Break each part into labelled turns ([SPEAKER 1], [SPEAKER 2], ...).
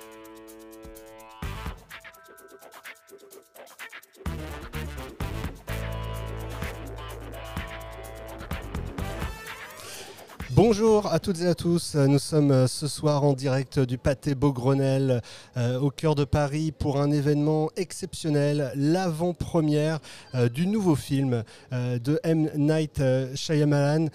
[SPEAKER 1] thank you Bonjour à toutes et à tous. Nous sommes euh, ce soir en direct du Pâté Beaugrenelle euh, au cœur de Paris pour un événement exceptionnel, l'avant-première euh, du nouveau film de M. Night Shyamalan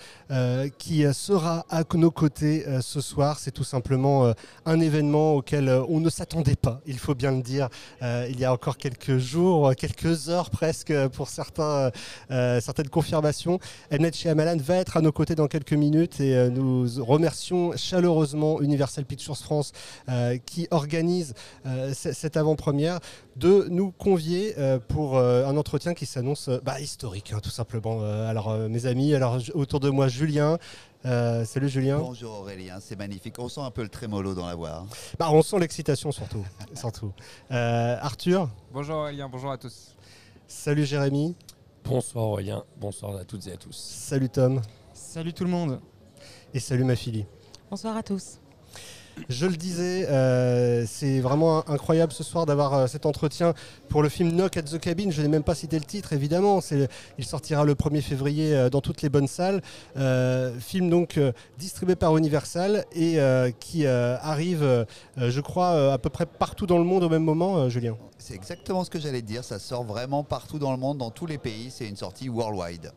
[SPEAKER 1] qui sera à nos côtés ce soir. C'est tout simplement un événement auquel on ne s'attendait pas, il faut bien le dire, il y a encore quelques jours, quelques heures presque pour certains, certaines confirmations. M. Night Shyamalan va être à nos côtés dans quelques minutes euh, nous remercions chaleureusement Universal Pictures France euh, qui organise euh, cette avant-première de nous convier pour un entretien qui s'annonce bah, historique, hein, tout simplement. alors, mes amis, alors autour de moi, Julien. salut Julien.
[SPEAKER 2] Bonjour Aurélien, c'est magnifique. On sent un peu le trémolo dans la voix. Hein.
[SPEAKER 1] Bah, on sent l'excitation surtout. surtout. Arthur.
[SPEAKER 3] Bonjour Aurélien, bonjour à tous.
[SPEAKER 1] Salut Jérémy.
[SPEAKER 4] Bonsoir Aurélien, bonsoir à toutes et à tous.
[SPEAKER 1] Salut Tom.
[SPEAKER 5] Salut tout le monde
[SPEAKER 1] et salut ma fille.
[SPEAKER 6] Bonsoir à tous.
[SPEAKER 1] Je le disais, euh, c'est vraiment incroyable ce soir d'avoir euh, cet entretien pour le film Knock at the Cabin. Je n'ai même pas cité le titre, évidemment. Il sortira le 1er février euh, dans toutes les bonnes salles. film donc distribué par Universal et qui arrive, je crois, à peu près partout dans le monde au même moment, Julien.
[SPEAKER 2] C'est exactement ce que j'allais dire. Ça sort vraiment partout dans le monde, dans tous les pays. C'est une sortie worldwide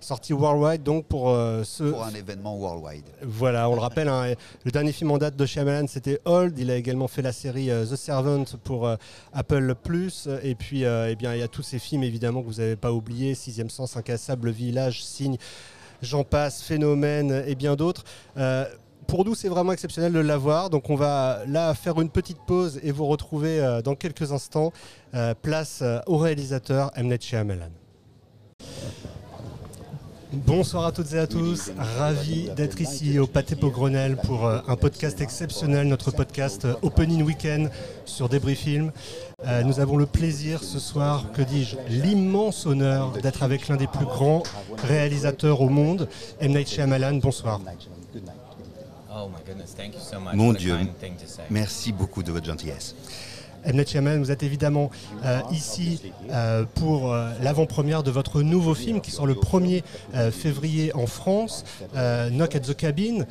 [SPEAKER 1] sorti worldwide donc pour euh, ce
[SPEAKER 2] pour un événement worldwide.
[SPEAKER 1] Voilà, on le rappelle, hein, le dernier film en date de Shyamalan c'était Old. Il a également fait la série euh, The Servant pour euh, Apple Plus. Et puis, eh bien, il y a tous ces films évidemment que vous n'avez pas oublié Sixième Sens, Incassable, Village, Signe, J'en passe, Phénomène et bien d'autres pour nous, c'est vraiment exceptionnel de l'avoir. Donc, on va là faire une petite pause et vous retrouver dans quelques instants. place au réalisateur M. Night Shyamalan. Bonsoir à toutes et à tous, ravi d'être ici au Pâté Grenelle pour euh, un podcast exceptionnel, notre podcast euh, Opening Weekend sur Débris Film. Euh, nous avons le plaisir ce soir, que dis-je, l'immense honneur d'être avec l'un des plus grands réalisateurs au monde, M. Night Shyamalan. Bonsoir.
[SPEAKER 2] Mon Dieu, merci beaucoup de votre gentillesse.
[SPEAKER 1] Mnet Chaman, vous êtes évidemment euh, ici euh, pour euh, l'avant-première de votre nouveau film qui sort le 1er février en France, Knock at the Cabin.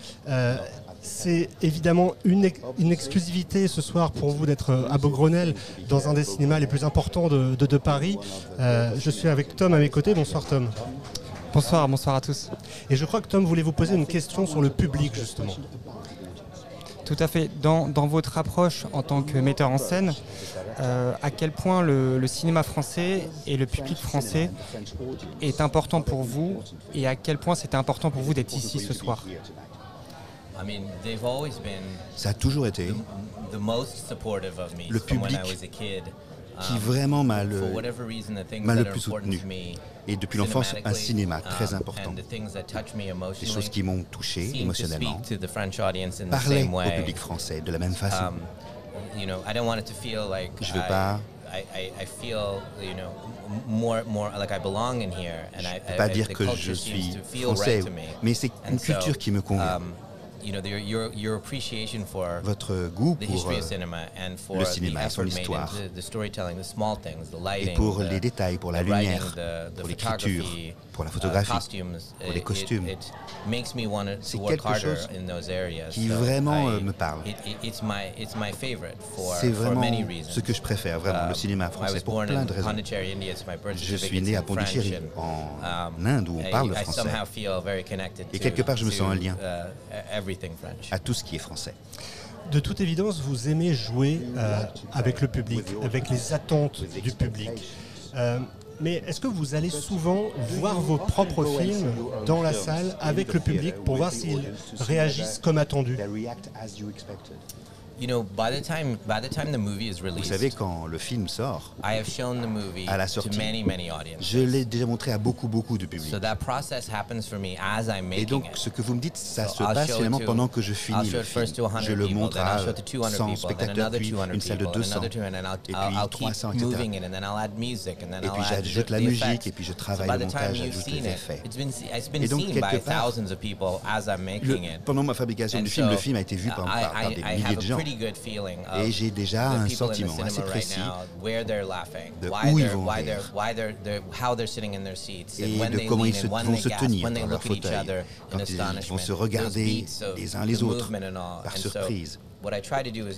[SPEAKER 1] c'est évidemment une, une, exclusivité ce soir pour vous d'être à Beaugrenelle dans un des cinémas les plus importants de, de Paris. je suis avec Tom à mes côtés. Bonsoir Tom.
[SPEAKER 5] Bonsoir, bonsoir à tous.
[SPEAKER 1] Et je crois que Tom voulait vous poser une question sur le public justement.
[SPEAKER 5] Tout à fait. Dans, votre approche en tant que metteur en scène, euh, à quel point le, cinéma français et le public français est important pour vous et à quel point c'était important pour vous d'être ici ce soir?
[SPEAKER 2] Ça a toujours été le public qui um, vraiment m'a le, le plus soutenu. Et depuis l'enfance, un cinéma très um, important. Des choses qui m'ont touché émotionnellement. Parler au public français de la même façon. Um, je ne veux pas je ne peux pas dire que je suis français, mais c'est une culture qui me convient votre goût pour le cinéma son histoire, et pour les détails, pour la lumière, pour l'écriture, pour la photographie, pour les costumes. C'est quelque chose qui vraiment me parle. C'est vraiment ce que je préfère, vraiment, le cinéma français, pour plein de raisons. Je suis né à Pondichéry, en Inde, où on parle le français. Et quelque part, je me sens un lien à tout ce qui est français.
[SPEAKER 1] De toute évidence, vous aimez jouer euh, avec le public, avec les attentes du public. Euh, mais est-ce que vous allez souvent voir vos propres films dans la salle avec le public pour voir s'ils réagissent comme attendu?
[SPEAKER 2] Vous savez, quand le film sort, à la sortie, je l'ai déjà montré à beaucoup, beaucoup de public. Et donc, ce que vous me dites, ça se passe finalement pendant que je finis le film. Je le montre à 100 spectateurs, puis une salle de 200, et puis 300, etc. Et puis j'ajoute la musique, et puis je travaille le montage, j'ajoute les effets. Et donc, quelque part, pendant ma fabrication du film, le film a été vu par, par des milliers de gens. Et j'ai déjà un sentiment assez précis de où ils vont rire et de comment ils se, vont se tenir dans leur fauteuil quand ils vont se regarder les uns les autres par surprise.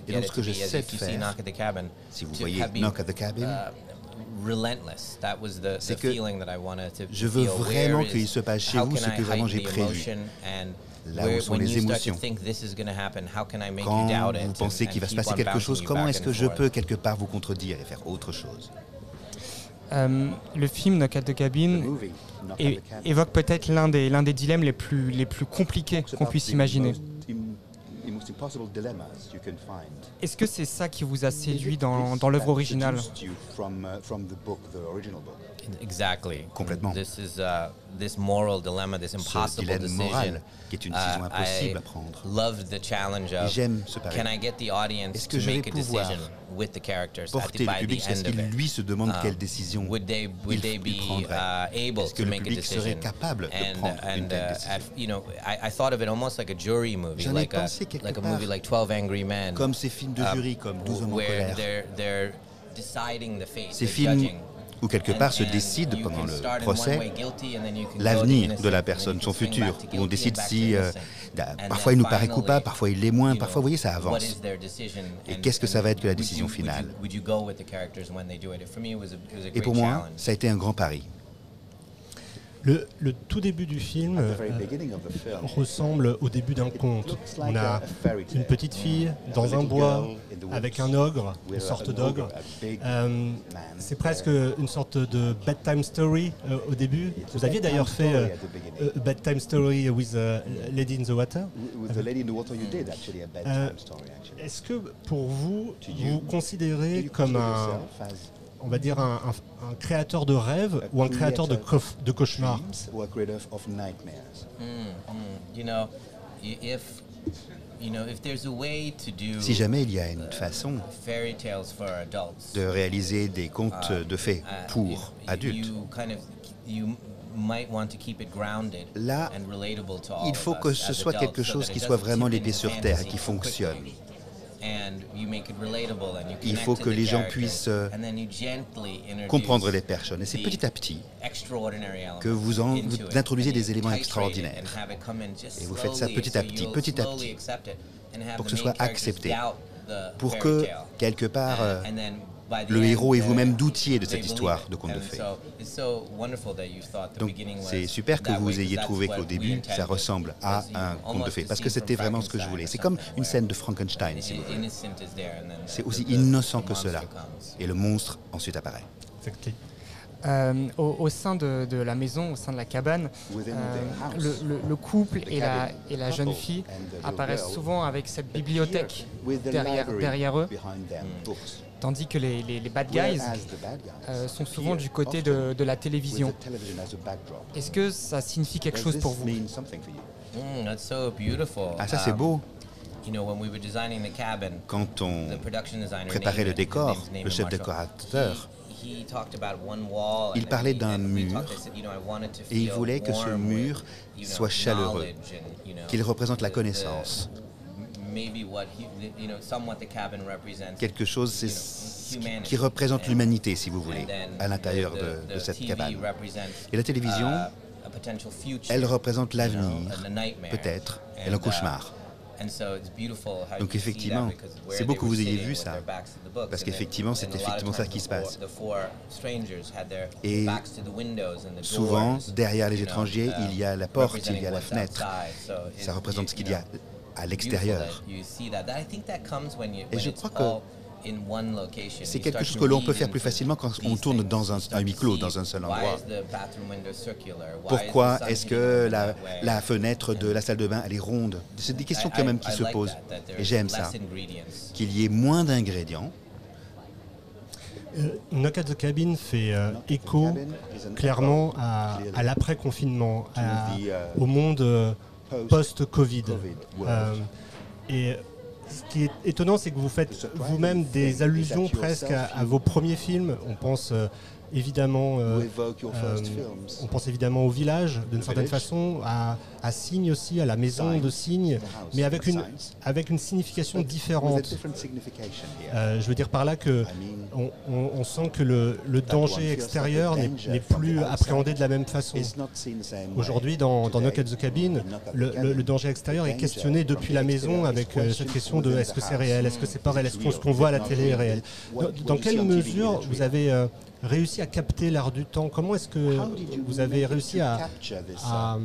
[SPEAKER 2] Et donc ce que j'essaie de faire, si vous voyez Knock at the Cabin, c'est que je veux vraiment qu'il se passe chez vous ce que vraiment j'ai prévu. Là où sont les émotions. Quand vous pensez qu'il va se passer quelque chose, comment est-ce que je peux quelque part vous contredire et faire autre chose?
[SPEAKER 5] Euh, le film Knock at the Cabin évoque peut-être l'un des, l'un des dilemmes les plus, les plus compliqués qu'on puisse imaginer. Est-ce que c'est ça qui vous a séduit dans, dans l'œuvre originale?
[SPEAKER 2] Exactly. Complètement.
[SPEAKER 4] This is uh, this moral dilemma, this impossible Ce
[SPEAKER 2] decision. moral, qui est une décision uh, impossible à prendre.
[SPEAKER 4] Love the challenge of.
[SPEAKER 2] J'aime ce pari.
[SPEAKER 4] Can I get the audience to make a decision with the characters
[SPEAKER 2] porter le public Est-ce qu'il lui se demande quelle um, décision would they, would they be, uh, able Est-ce que le public serait capable de prendre une telle uh, décision
[SPEAKER 4] you know, I, I thought of it almost like a jury movie, like a, like a movie like 12 Angry Men.
[SPEAKER 2] Comme ces films de jury, comme 12 hommes en colère.
[SPEAKER 4] They're, they're deciding the fate,
[SPEAKER 2] ces films où quelque part se décide pendant le procès l'avenir de la personne, son futur, où on décide si euh, parfois il nous paraît coupable, parfois il l'est moins, parfois vous voyez ça avance. Et qu'est-ce que ça va être que la décision finale? Et pour moi, ça a été un grand pari.
[SPEAKER 1] Le, tout début du film euh, ressemble au début d'un conte. On a une petite fille dans un bois avec un ogre, une sorte d'ogre. Euh, c'est presque une sorte de bedtime story euh, au début. Vous aviez d'ailleurs fait bedtime story with Lady in the Water. Est-ce que pour vous, vous considérez comme un on va dire, un, un, un créateur de rêves ou un créateur de, de cauchemars.
[SPEAKER 2] si jamais il y a une façon de réaliser des contes uh, de fées uh, pour adultes, là, il faut que ce soit quelque chose qui soit vraiment l'épée sur terre, qui fonctionne. Il faut que les gens puissent euh, comprendre les personnes. Et c'est petit à petit que vous, en, vous introduisez des éléments extraordinaires. Et vous faites ça petit à petit, petit à petit, pour que ce soit accepté, pour que, quelque part, euh, le héros et vous-même doutiez de cette histoire de conte de fées. Donc c'est super que vous ayez trouvé qu'au début, ça ressemble à un conte de fées, parce que c'était vraiment ce que je voulais. C'est comme une scène de Frankenstein, si vous voulez. C'est aussi innocent que cela. Et le monstre ensuite apparaît.
[SPEAKER 5] Euh, au, sein de, la maison, au sein de la cabane, euh, le, couple et la, et la jeune fille apparaissent souvent avec cette bibliothèque derrière, derrière eux tandis que les, les, les bad guys euh, sont souvent du côté de, de la télévision. Est-ce que ça signifie quelque chose pour vous
[SPEAKER 4] mm,
[SPEAKER 2] Ah, ça c'est beau. Quand on préparait le décor, le chef décorateur, il parlait d'un mur et il voulait que ce mur soit chaleureux, qu'il représente la connaissance quelque chose qui représente l'humanité, si vous voulez, à l'intérieur de, cette cabane. Et la télévision, uh, elle représente l'avenir, peut-être, et le cauchemar. Donc effectivement, c'est beau que vous ayez vu ça, parce qu'effectivement, c'est effectivement ça qui se passe. Et souvent, derrière les étrangers, il y a la porte, il y a la fenêtre. Ça représente ce qu'il y a à l'extérieur. Et je crois que c'est quelque chose que l'on peut faire plus facilement quand on tourne dans un, huis clos, dans un seul endroit. Pourquoi est-ce que la, la, fenêtre de la salle de bain, elle est ronde? C'est des questions quand même qui se posent. Et j'aime ça. Qu'il y ait moins d'ingrédients.
[SPEAKER 1] Euh, Knock at the Cabin fait euh, écho clairement à, à l'après-confinement, uh, au monde euh, post-Covid. Euh, et ce qui est étonnant, c'est que vous faites vous-même des allusions presque à, vos premiers films. On pense euh, évidemment, euh, on pense évidemment au village d'une certaine façon, à, à Signe aussi, à la maison de Signe, mais avec une, avec une signification différente. je veux dire par là que on, sent que le, le danger extérieur n'est plus appréhendé de la même façon. Aujourd'hui, dans, dans Knock at the Cabin, le, le, danger extérieur est questionné depuis la maison avec cette question de est-ce que c'est réel, est-ce que c'est pas réel, est-ce qu'on ce qu'on voit à la télé est réel? Dans, quelle mesure vous avez réussi à capter l'art du temps. Comment est-ce que vous avez réussi à, à,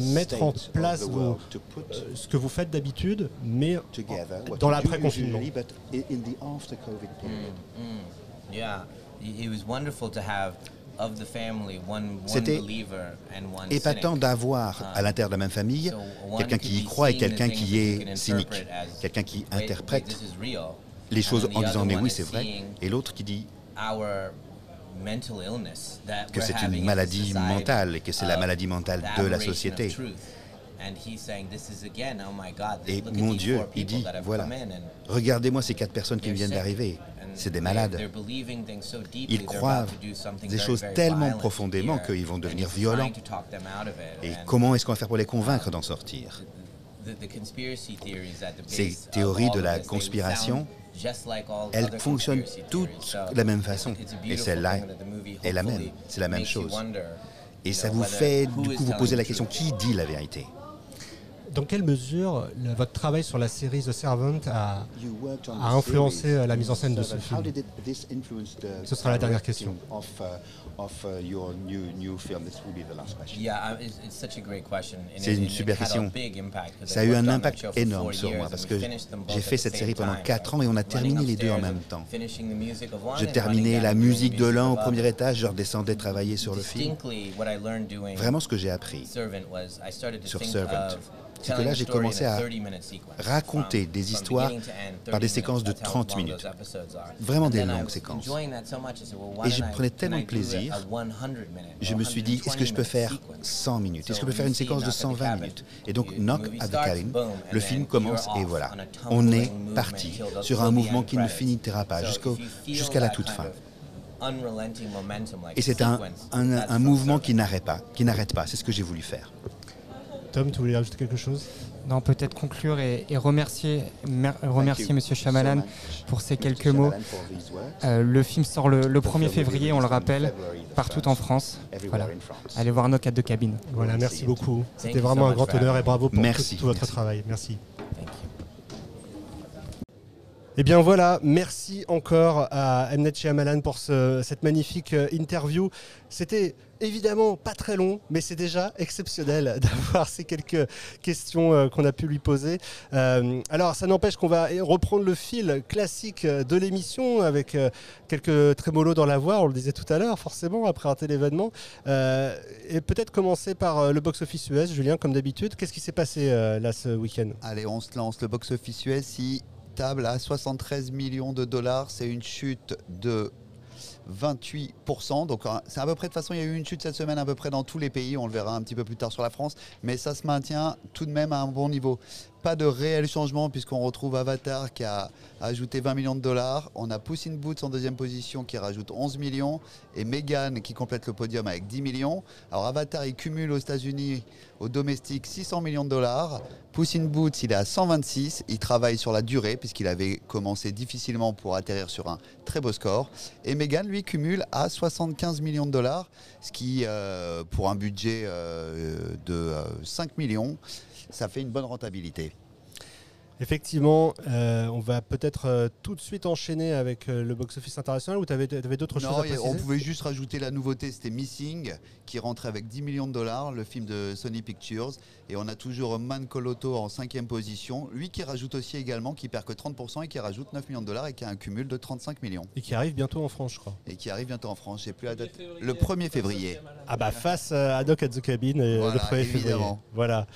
[SPEAKER 1] mettre en place euh, ce que vous faites d'habitude, mais dans l'après-confinement?
[SPEAKER 2] c'était épatant d'avoir à l'intérieur de la même famille quelqu'un qui y croit et quelqu'un qui est cynique, quelqu'un qui interprète les choses en disant mais oui c'est vrai, et l'autre qui dit que c'est une maladie mentale et que c'est la maladie mentale de la société. Et mon Dieu, il dit, voilà, regardez-moi ces quatre personnes qui viennent d'arriver. C'est des malades. Ils croient des choses tellement profondément qu'ils vont devenir violents. Et comment est-ce qu'on va faire pour les convaincre d'en sortir? Ces théories de la conspiration elles fonctionnent toutes de la même façon. Et celle-là est la même. C'est la même chose. Et ça vous fait du coup vous poser la question qui dit la vérité?
[SPEAKER 1] Dans quelle mesure votre travail sur la série The Servant a, influencé euh, la mise en scène de ce film Ce sera la dernière question.
[SPEAKER 2] C'est une super question. Ça a eu un impact énorme sur moi parce que j'ai fait cette série pendant 4 ans et on a terminé les deux en même temps. Je terminais la musique de l'un au premier étage, je redescendais travailler sur le film. Vraiment ce que j'ai appris sur Servant c'est que là, j'ai commencé à raconter des histoires par des séquences de 30 minutes. Vraiment des longues séquences. Et je prenais tellement de plaisir, je me suis dit, est-ce que je peux faire 100 minutes? Est-ce que je peux faire une séquence de 120 minutes? Et donc, Knock at the Cabin, le film commence et voilà. On est parti sur un mouvement qui ne finira pas jusqu'à la toute fin. Et c'est un, un, un mouvement qui n'arrête pas, qui n'arrête pas. C'est ce que j'ai voulu faire.
[SPEAKER 1] Tom, tu voulais ajouter quelque chose?
[SPEAKER 5] Non, peut-être conclure et, remercier, remercier Monsieur Chamalan pour ces quelques mots. Euh, le film sort le, 1er février, on le rappelle, partout en France. Voilà. Allez voir nos cadres de cabine.
[SPEAKER 1] Voilà, merci beaucoup. C'était vraiment un grand honneur et bravo pour tout, votre travail. Merci. Eh bien voilà, merci encore à Mnet Shyamalan pour cette magnifique euh, interview. C'était évidemment pas très long, mais c'est déjà exceptionnel d'avoir ces quelques questions euh, qu'on a pu lui poser. Euh, alors ça n'empêche qu'on va reprendre le fil classique de l'émission avec quelques trémolos dans la voix, on le disait tout à l'heure forcément après un tel événement. et peut-être commencer par le box-office US, Julien, comme d'habitude. Qu'est-ce qui s'est passé là ce week-end?
[SPEAKER 3] Allez, on se lance. Le box-office US, il à 73 millions de dollars. C'est une chute de 28%. Donc c'est à peu près, de façon, il y a eu une chute cette semaine à peu près dans tous les pays. On le verra un petit peu plus tard sur la France. Mais ça se maintient tout de même à un bon niveau pas de réel changement puisqu'on retrouve Avatar qui a ajouté 20 millions de dollars. On a Puss in Boots en deuxième position qui rajoute 11 millions et Megan qui complète le podium avec 10 millions. Alors Avatar il cumule aux États-Unis au domestique 600 millions de dollars. Puss in Boots il est à 126. Il travaille sur la durée puisqu'il avait commencé difficilement pour atterrir sur un très beau score. Et Megan lui cumule à 75 millions de dollars, ce qui euh, pour un budget euh, de 5 euh, millions ça fait une bonne rentabilité.
[SPEAKER 1] Effectivement, euh, on va peut-être euh, tout de suite enchaîner avec euh, le box-office international ou tu avais, d'autres choses à préciser
[SPEAKER 3] On pouvait juste rajouter la nouveauté, c'était Missing, qui rentrait avec 10 millions de dollars, le film de Sony Pictures. Et on a toujours Man Coloto en cinquième position, lui qui rajoute aussi également, qui perd que 30% et qui rajoute 9 millions de dollars et qui a un cumul de 35 millions.
[SPEAKER 1] Et qui arrive bientôt en France, je crois.
[SPEAKER 3] Et qui arrive bientôt en France, j'ai plus la date. Le 1er février.
[SPEAKER 1] Ah bah face à Doc at the Cabin, le 1er février. Voilà.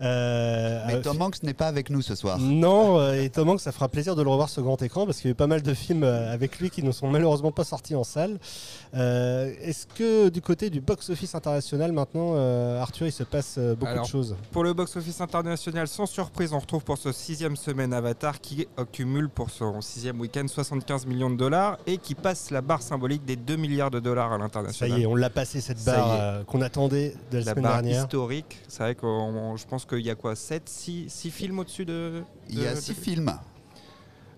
[SPEAKER 3] Mais Tom Hanks n'est pas avec nous ce soir.
[SPEAKER 1] Non, et Tom Hanks, ça fera plaisir de le revoir sur grand écran parce qu'il y a eu pas mal de films avec lui qui ne sont malheureusement pas sortis en salle. Est-ce que du côté du box-office international maintenant, Arthur, il se passe beaucoup de choses
[SPEAKER 6] Pour le box-office international, sans surprise, on retrouve pour ce sixième semaine Avatar qui accumule pour son sixième week-end 75 millions de dollars et qui passe la barre symbolique des 2 milliards de dollars à l'international.
[SPEAKER 1] Ça y est, on l'a passé cette barre euh, qu'on attendait de la, semaine dernière.
[SPEAKER 6] historique. C'est vrai que je pense qu'il y a quoi 7, 6, 6 films au-dessus de,
[SPEAKER 3] Il y a 6 films.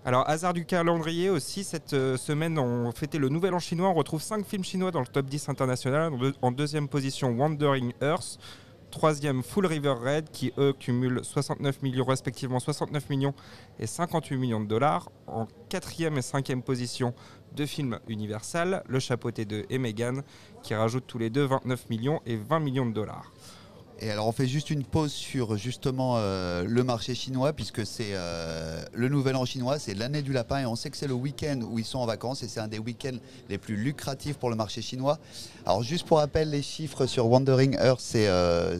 [SPEAKER 6] Alors, hasard du calendrier aussi, cette euh, semaine, on fêtait le Nouvel An chinois. On retrouve 5 films chinois dans le top 10 international. En deuxième position, Wandering Earth. Troisième, Full River Red, qui eux cumulent 69 millions, respectivement 69 millions et 58 millions de dollars. En quatrième et cinquième position, deux films Universal, Le Chapeauté 2 et Megan, qui rajoutent tous les deux 29 millions et 20 millions de dollars.
[SPEAKER 3] Et alors on fait juste une pause sur justement euh, le marché chinois puisque c'est euh, le nouvel an chinois, c'est l'année du lapin et on sait que c'est le week-end où ils sont en vacances et c'est un des week-ends les plus lucratifs pour le marché chinois. Alors juste pour rappel les chiffres sur Wandering Earth c'est euh,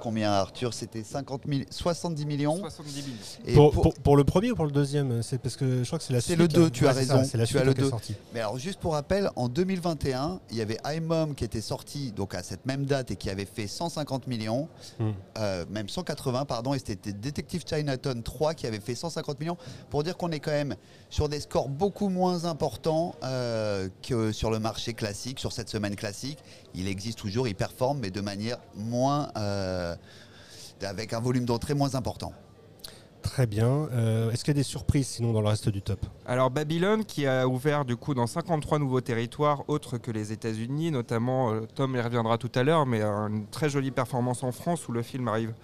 [SPEAKER 3] combien Arthur C'était 50 70 millions.
[SPEAKER 6] 70
[SPEAKER 1] pour, le premier ou pour le deuxième? C'est parce que je crois que c'est la
[SPEAKER 3] C'est le 2, tu as raison.
[SPEAKER 1] C'est la
[SPEAKER 3] tu as
[SPEAKER 1] le
[SPEAKER 3] 2. Mais alors juste pour rappel, en 2021, il y avait iMom qui était sorti donc à cette même date et qui avait fait 150 millions, hmm. euh, même 180 pardon, et c'était Detective Chinatown 3 qui avait fait 150 millions. Pour dire qu'on est quand même sur des scores beaucoup moins importants euh, que sur le marché classique, sur cette semaine classique. Il existe toujours, il performe, mais de manière moins euh, avec un volume d'entrée moins important.
[SPEAKER 1] Très bien. Euh, est-ce qu'il y a des surprises sinon dans le reste du top?
[SPEAKER 6] Alors Babylone qui a ouvert du coup dans 53 nouveaux territoires autres que les États-Unis, notamment euh, Tom y reviendra tout à l'heure, mais une très jolie performance en France où le film arrive,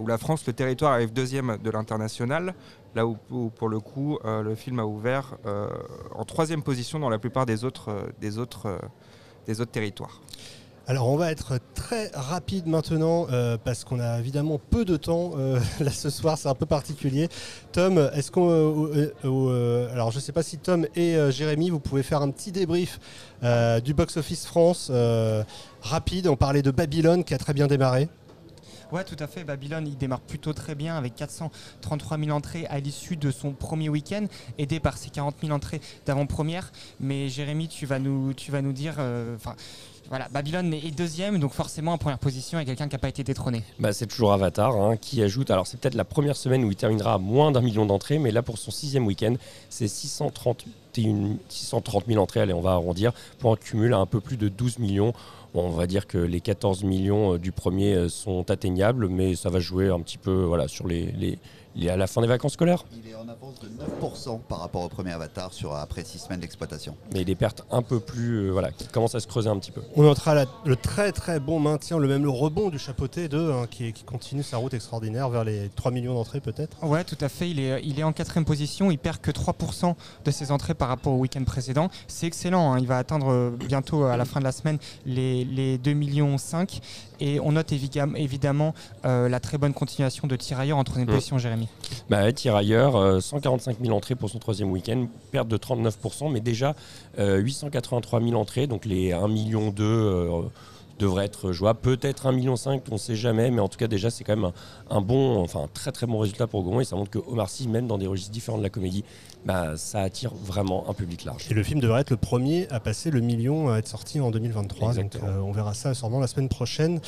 [SPEAKER 6] où la France, le territoire arrive deuxième de l'international, là où, pour le coup le film a ouvert en troisième position dans la plupart des autres, des autres, des autres territoires.
[SPEAKER 1] Alors on va être très rapide maintenant euh, parce qu'on a évidemment peu de temps euh, là ce soir, c'est un peu particulier. Tom, est-ce qu'on euh, alors je sais pas si Tom et Jérémy vous pouvez faire un petit débrief du box office France rapide. On parlait de Babylone qui a très bien démarré.
[SPEAKER 5] Ouais, tout à fait. Babylone, il démarre plutôt très bien avec 433 000 entrées à l'issue de son premier week-end, aidé par ses 40 000 entrées d'avant-première. Mais Jérémy, tu vas nous, tu vas nous dire, enfin, voilà, Babylone est deuxième, donc forcément en première position avec quelqu'un qui n'a pas été détrôné.
[SPEAKER 7] Bah, c'est toujours Avatar hein, qui ajoute. Alors c'est peut-être la première semaine où il terminera à moins d'un million d'entrées, mais là pour son sixième week-end, c'est 630, 630 000 entrées, allez on va arrondir, pour un cumul à un peu plus de 12 millions. on va dire que les 14 millions euh, du premier euh, sont atteignables, mais ça va jouer un petit peu voilà, sur les il est à la fin des vacances scolaires.
[SPEAKER 3] Il est en avance de 9% par rapport au premier Avatar sur après 6 semaines d'exploitation.
[SPEAKER 7] Mais des pertes un peu plus, euh, voilà, qui commencent à se creuser un petit peu.
[SPEAKER 1] On notera le très très bon maintien, le même le rebond du chapeauté 2 hein, qui, continue sa route extraordinaire vers les 3 millions d'entrées peut-être.
[SPEAKER 5] Ouais, tout à fait. Il est, il est en quatrième position. Il perd que 3% de ses entrées par rapport au week-end précédent. C'est excellent. Hein. Il va atteindre euh, bientôt à la fin de la semaine les, les 2 millions 5 et on note évidemment euh, la très bonne continuation de Tirailleurs en troisième mmh. position, Jérémy.
[SPEAKER 7] Bah, Tirailleurs, 145 000 entrées pour son troisième week-end, perte de 39%, mais déjà 883 euh, 000 entrées, donc les 1 million 2 devrait être jouable. Peut-être 1,5 million, on ne sait jamais, mais en tout cas, déjà, c'est quand même un, bon, enfin, un très très bon résultat pour Gaumont et ça montre que Omar Sy, même dans des registres différents de la comédie, bah, ça attire vraiment un public large.
[SPEAKER 1] Et le film devrait être le premier à passer le million, à être sorti en 2023. Donc, euh, on verra ça sûrement la semaine prochaine.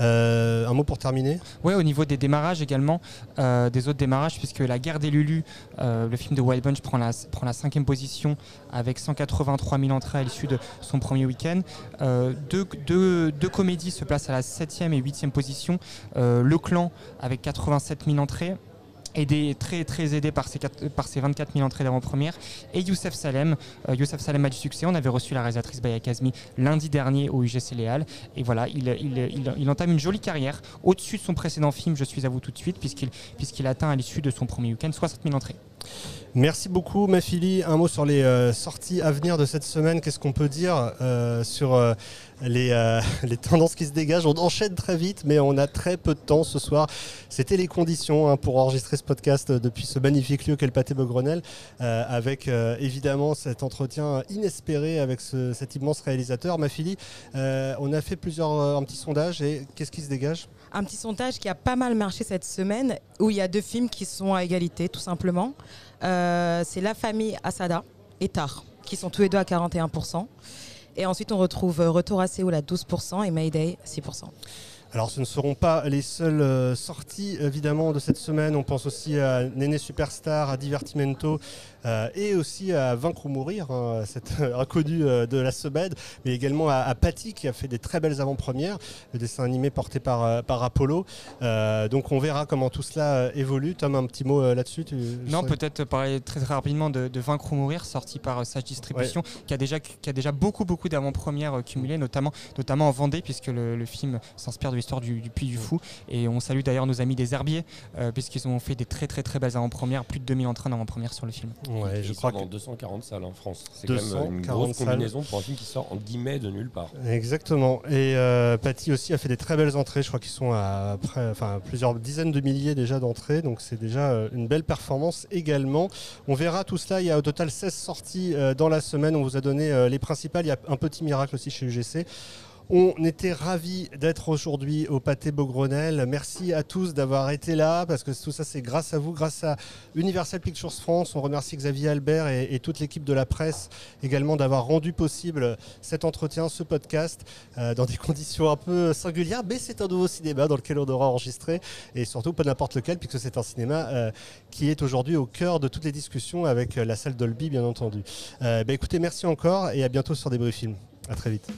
[SPEAKER 1] Euh, un mot pour terminer?
[SPEAKER 5] Oui, au niveau des démarrages également, euh, des autres démarrages, puisque La guerre des Lulu, le film de Wild Bunch, prend la, prend la cinquième position avec 183 000 entrées à l'issue de son premier week-end. deux, deux, deux comédies se placent à la 7e et 8e position. Euh, le Clan avec 87 000 entrées aidé, très, très aidé par ses, par ses 24 000 entrées d'avant-première. Et Youssef Salem. Euh, Youssef Salem a du succès. On avait reçu la réalisatrice Baya Kazmi lundi dernier au UGC Léal. Et voilà, il, il, il, entame une jolie carrière au-dessus de son précédent film Je suis à vous tout de suite, puisqu'il puisqu'il atteint à l'issue de son premier week-end 60 000 entrées.
[SPEAKER 1] Merci beaucoup, Mafili. Un mot sur les euh, sorties à venir de cette semaine. Qu'est-ce qu'on peut dire euh, sur les, les, tendances qui se dégagent? On enchaîne très vite, mais on a très peu de temps ce soir. C'était les conditions hein, pour enregistrer ce podcast depuis ce magnifique lieu qu'est le Pâté Beaugrenelle, avec évidemment cet entretien inespéré avec cet immense réalisateur. Mafili, on a fait plusieurs un petit sondage et qu'est-ce qui se dégage?
[SPEAKER 8] Un petit sondage qui a pas mal marché cette semaine, où il y a deux films qui sont à égalité, tout simplement. Euh, c'est La famille Asada et Tar, qui sont tous les deux à 41%. Et ensuite, on retrouve Retour à Séoul à 12% et Mayday 6%.
[SPEAKER 1] Alors ce ne seront pas les seules euh, sorties évidemment de cette semaine. On pense aussi à Néné Superstar, à Divertimento et aussi à Vaincre ou Mourir, hein, cet inconnu euh, de la semaine, mais également à, à, Patty qui a fait des très belles avant-premières, le dessin animé porté par, par Apollo. donc on verra comment tout cela évolue. Tom, un petit mot là-dessus
[SPEAKER 5] Non, peut-être parler très, très rapidement de, Vaincre ou Mourir, sorti par Sage Distribution, qui, a déjà, qui a déjà beaucoup, beaucoup d'avant-premières cumulées, notamment, notamment en Vendée, puisque le, le film s'inspire de l'histoire du, du, Puy du Fou. Et on salue d'ailleurs nos amis des Herbiers, euh, puisqu'ils ont fait des très très très belles avant-premières, plus de 2000 entrées d'avant-première sur le film.
[SPEAKER 7] Ouais, je crois dans 240 salles en France. C'est quand même une grosse combinaison pour un film qui sort en guillemets de nulle part.
[SPEAKER 1] Exactement. Et euh, Patty aussi a fait des très belles entrées. Je crois qu'ils sont à enfin, plusieurs dizaines de milliers déjà d'entrées. Donc c'est déjà euh, une belle performance également. On verra tout cela. Il y a au total 16 sorties dans la semaine. On vous a donné les principales. Il y a un petit miracle aussi chez UGC. On était ravis d'être aujourd'hui au Pâté Beaugrenelle. Merci à tous d'avoir été là parce que tout ça c'est grâce à vous, grâce à Universal Pictures France. On remercie Xavier Albert et, toute l'équipe de la presse également d'avoir rendu possible cet entretien, ce podcast euh, dans des conditions un peu singulières. Mais c'est un nouveau cinéma dans lequel on aura enregistré et surtout pas n'importe lequel puisque c'est un cinéma euh, qui est aujourd'hui au cœur de toutes les discussions avec euh, la salle Dolby bien entendu. Bah, écoutez, merci encore et à bientôt sur des bruits films. À très vite.